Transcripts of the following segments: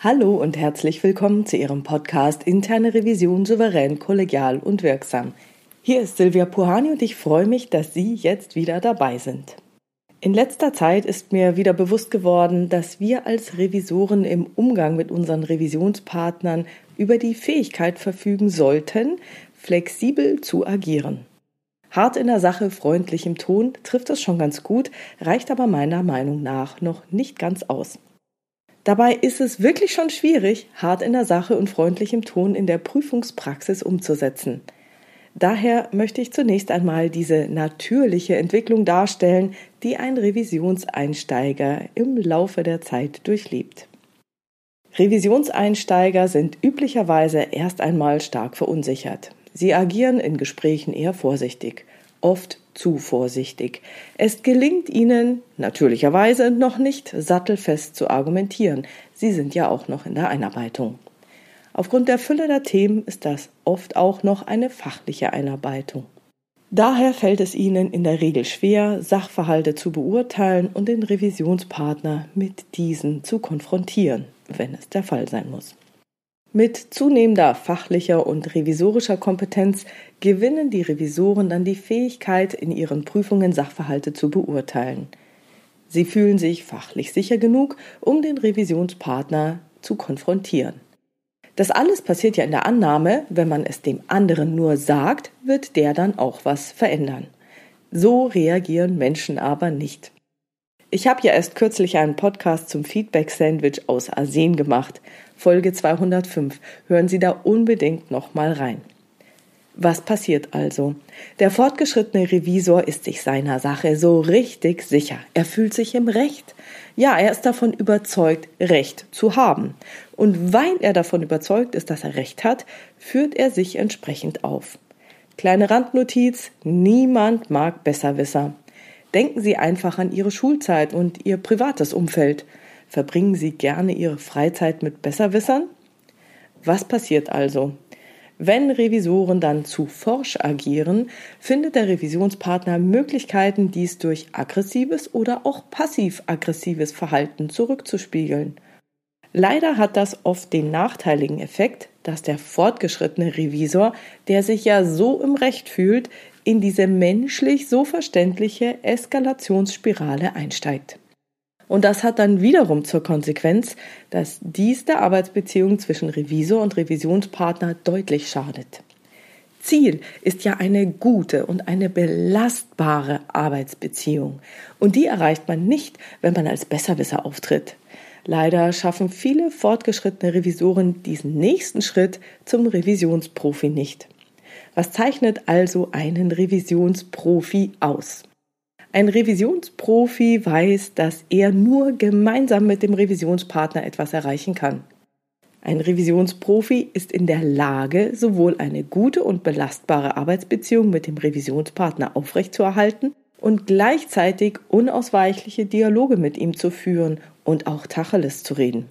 Hallo und herzlich willkommen zu Ihrem Podcast Interne Revision souverän, kollegial und wirksam. Hier ist Silvia Puhani und ich freue mich, dass Sie jetzt wieder dabei sind. In letzter Zeit ist mir wieder bewusst geworden, dass wir als Revisoren im Umgang mit unseren Revisionspartnern über die Fähigkeit verfügen sollten, flexibel zu agieren. Hart in der Sache, freundlich im Ton trifft es schon ganz gut, reicht aber meiner Meinung nach noch nicht ganz aus. Dabei ist es wirklich schon schwierig, hart in der Sache und freundlich im Ton in der Prüfungspraxis umzusetzen. Daher möchte ich zunächst einmal diese natürliche Entwicklung darstellen, die ein Revisionseinsteiger im Laufe der Zeit durchlebt. Revisionseinsteiger sind üblicherweise erst einmal stark verunsichert. Sie agieren in Gesprächen eher vorsichtig, oft zu vorsichtig. Es gelingt ihnen natürlicherweise noch nicht sattelfest zu argumentieren. Sie sind ja auch noch in der Einarbeitung. Aufgrund der Fülle der Themen ist das oft auch noch eine fachliche Einarbeitung. Daher fällt es ihnen in der Regel schwer, Sachverhalte zu beurteilen und den Revisionspartner mit diesen zu konfrontieren, wenn es der Fall sein muss. Mit zunehmender fachlicher und revisorischer Kompetenz gewinnen die Revisoren dann die Fähigkeit, in ihren Prüfungen Sachverhalte zu beurteilen. Sie fühlen sich fachlich sicher genug, um den Revisionspartner zu konfrontieren. Das alles passiert ja in der Annahme, wenn man es dem anderen nur sagt, wird der dann auch was verändern. So reagieren Menschen aber nicht. Ich habe ja erst kürzlich einen Podcast zum Feedback-Sandwich aus Arsen gemacht. Folge 205. Hören Sie da unbedingt nochmal rein. Was passiert also? Der fortgeschrittene Revisor ist sich seiner Sache so richtig sicher. Er fühlt sich im Recht. Ja, er ist davon überzeugt, Recht zu haben. Und weil er davon überzeugt ist, dass er Recht hat, führt er sich entsprechend auf. Kleine Randnotiz, niemand mag Besserwisser. Denken Sie einfach an Ihre Schulzeit und Ihr privates Umfeld. Verbringen Sie gerne Ihre Freizeit mit Besserwissern? Was passiert also? Wenn Revisoren dann zu forsch agieren, findet der Revisionspartner Möglichkeiten, dies durch aggressives oder auch passiv-aggressives Verhalten zurückzuspiegeln. Leider hat das oft den nachteiligen Effekt, dass der fortgeschrittene Revisor, der sich ja so im Recht fühlt, in diese menschlich so verständliche Eskalationsspirale einsteigt. Und das hat dann wiederum zur Konsequenz, dass dies der Arbeitsbeziehung zwischen Revisor und Revisionspartner deutlich schadet. Ziel ist ja eine gute und eine belastbare Arbeitsbeziehung. Und die erreicht man nicht, wenn man als Besserwisser auftritt. Leider schaffen viele fortgeschrittene Revisoren diesen nächsten Schritt zum Revisionsprofi nicht. Was zeichnet also einen Revisionsprofi aus? Ein Revisionsprofi weiß, dass er nur gemeinsam mit dem Revisionspartner etwas erreichen kann. Ein Revisionsprofi ist in der Lage, sowohl eine gute und belastbare Arbeitsbeziehung mit dem Revisionspartner aufrechtzuerhalten und gleichzeitig unausweichliche Dialoge mit ihm zu führen und auch Tacheles zu reden.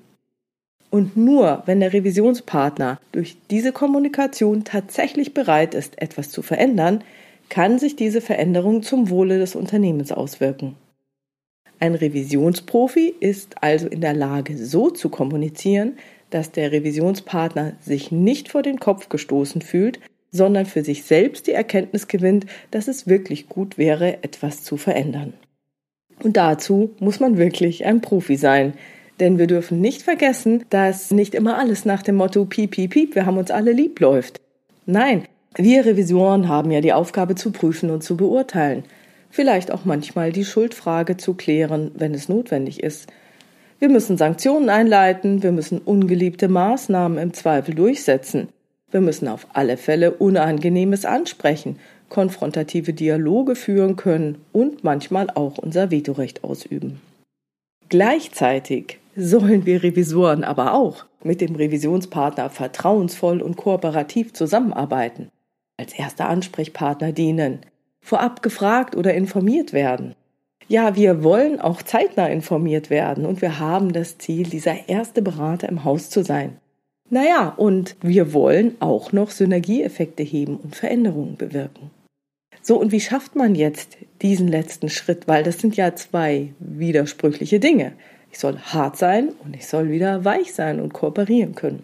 Und nur wenn der Revisionspartner durch diese Kommunikation tatsächlich bereit ist, etwas zu verändern, kann sich diese Veränderung zum Wohle des Unternehmens auswirken. Ein Revisionsprofi ist also in der Lage, so zu kommunizieren, dass der Revisionspartner sich nicht vor den Kopf gestoßen fühlt, sondern für sich selbst die Erkenntnis gewinnt, dass es wirklich gut wäre, etwas zu verändern. Und dazu muss man wirklich ein Profi sein, denn wir dürfen nicht vergessen, dass nicht immer alles nach dem Motto piep, piep, piep, wir haben uns alle lieb läuft. Nein, wir Revisoren haben ja die Aufgabe zu prüfen und zu beurteilen. Vielleicht auch manchmal die Schuldfrage zu klären, wenn es notwendig ist. Wir müssen Sanktionen einleiten, wir müssen ungeliebte Maßnahmen im Zweifel durchsetzen. Wir müssen auf alle Fälle Unangenehmes ansprechen, konfrontative Dialoge führen können und manchmal auch unser Vetorecht ausüben. Gleichzeitig sollen wir Revisoren aber auch mit dem Revisionspartner vertrauensvoll und kooperativ zusammenarbeiten, als erster Ansprechpartner dienen, vorab gefragt oder informiert werden. Ja, wir wollen auch zeitnah informiert werden und wir haben das Ziel, dieser erste Berater im Haus zu sein. Naja, und wir wollen auch noch Synergieeffekte heben und Veränderungen bewirken. So, und wie schafft man jetzt diesen letzten Schritt? Weil das sind ja zwei widersprüchliche Dinge. Ich soll hart sein und ich soll wieder weich sein und kooperieren können.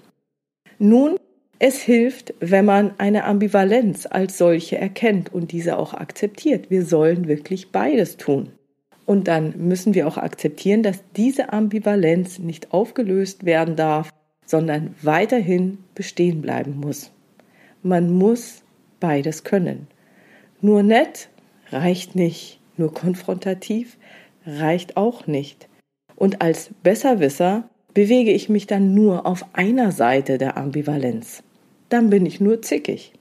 Nun, es hilft, wenn man eine Ambivalenz als solche erkennt und diese auch akzeptiert. Wir sollen wirklich beides tun. Und dann müssen wir auch akzeptieren, dass diese Ambivalenz nicht aufgelöst werden darf, sondern weiterhin bestehen bleiben muss. Man muss beides können. Nur nett reicht nicht, nur konfrontativ reicht auch nicht. Und als Besserwisser bewege ich mich dann nur auf einer Seite der Ambivalenz. Dann bin ich nur zickig.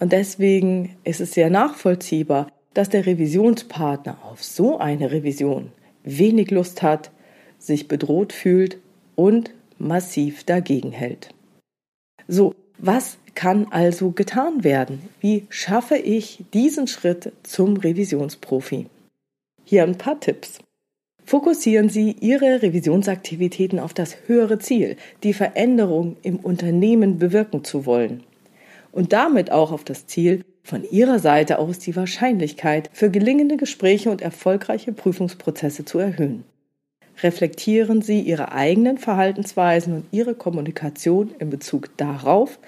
Und deswegen ist es sehr nachvollziehbar, dass der Revisionspartner auf so eine Revision wenig Lust hat, sich bedroht fühlt und massiv dagegen hält. So, was kann also getan werden? Wie schaffe ich diesen Schritt zum Revisionsprofi? Hier ein paar Tipps. Fokussieren Sie Ihre Revisionsaktivitäten auf das höhere Ziel, die Veränderung im Unternehmen bewirken zu wollen. Und damit auch auf das Ziel, von Ihrer Seite aus die Wahrscheinlichkeit für gelingende Gespräche und erfolgreiche Prüfungsprozesse zu erhöhen. Reflektieren Sie Ihre eigenen Verhaltensweisen und Ihre Kommunikation in Bezug darauf,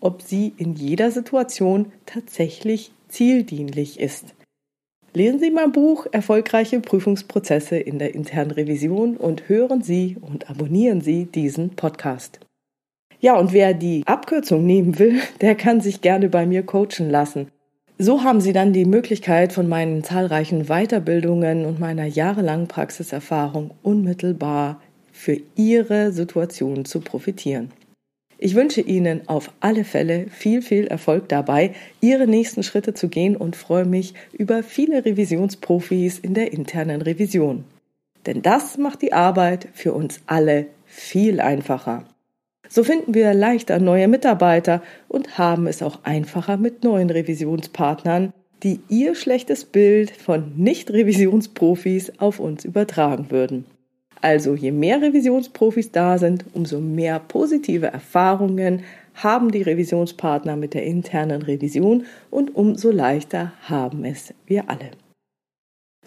ob sie in jeder Situation tatsächlich zieldienlich ist. Lesen Sie mein Buch Erfolgreiche Prüfungsprozesse in der internen Revision und hören Sie und abonnieren Sie diesen Podcast. Ja, und wer die Abkürzung nehmen will, der kann sich gerne bei mir coachen lassen. So haben Sie dann die Möglichkeit, von meinen zahlreichen Weiterbildungen und meiner jahrelangen Praxiserfahrung unmittelbar für Ihre Situation zu profitieren. Ich wünsche Ihnen auf alle Fälle viel, viel Erfolg dabei, Ihre nächsten Schritte zu gehen und freue mich über viele Revisionsprofis in der internen Revision. Denn das macht die Arbeit für uns alle viel einfacher. So finden wir leichter neue Mitarbeiter und haben es auch einfacher mit neuen Revisionspartnern, die ihr schlechtes Bild von Nicht-Revisionsprofis auf uns übertragen würden. Also je mehr Revisionsprofis da sind, umso mehr positive Erfahrungen haben die Revisionspartner mit der internen Revision und umso leichter haben es wir alle.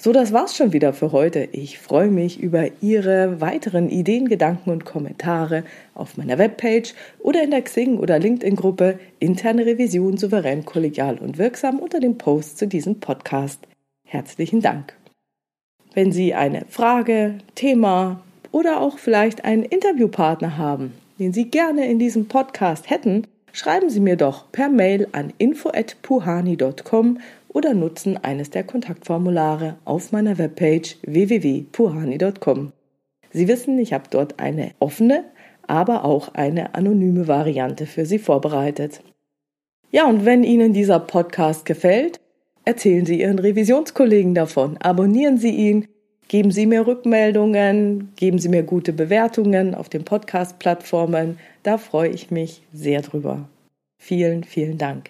So, das war's schon wieder für heute. Ich freue mich über Ihre weiteren Ideen, Gedanken und Kommentare auf meiner Webpage oder in der Xing- oder LinkedIn-Gruppe Interne Revision souverän, kollegial und wirksam unter dem Post zu diesem Podcast. Herzlichen Dank. Wenn Sie eine Frage, Thema oder auch vielleicht einen Interviewpartner haben, den Sie gerne in diesem Podcast hätten, schreiben Sie mir doch per Mail an info@puhani.com oder nutzen eines der Kontaktformulare auf meiner Webpage www.puhani.com. Sie wissen, ich habe dort eine offene, aber auch eine anonyme Variante für Sie vorbereitet. Ja, und wenn Ihnen dieser Podcast gefällt, erzählen Sie Ihren Revisionskollegen davon, abonnieren Sie ihn, geben Sie mir Rückmeldungen, geben Sie mir gute Bewertungen auf den Podcast-Plattformen. Da freue ich mich sehr drüber. Vielen, vielen Dank.